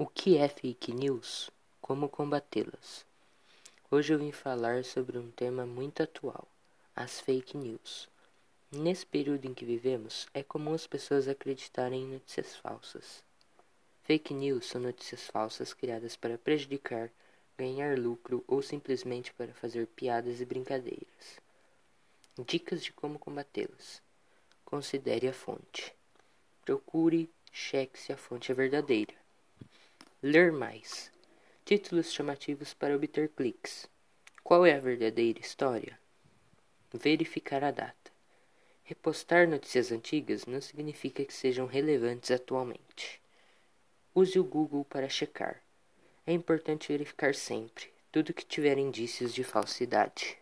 O que é fake news? Como combatê-las? Hoje eu vim falar sobre um tema muito atual: as fake news. Nesse período em que vivemos, é comum as pessoas acreditarem em notícias falsas. Fake news são notícias falsas criadas para prejudicar, ganhar lucro ou simplesmente para fazer piadas e brincadeiras. Dicas de como combatê-las: considere a fonte. Procure, cheque se a fonte é verdadeira. Ler mais. Títulos chamativos para obter cliques. Qual é a verdadeira história? Verificar a data. Repostar notícias antigas não significa que sejam relevantes atualmente. Use o Google para checar. É importante verificar sempre tudo que tiver indícios de falsidade.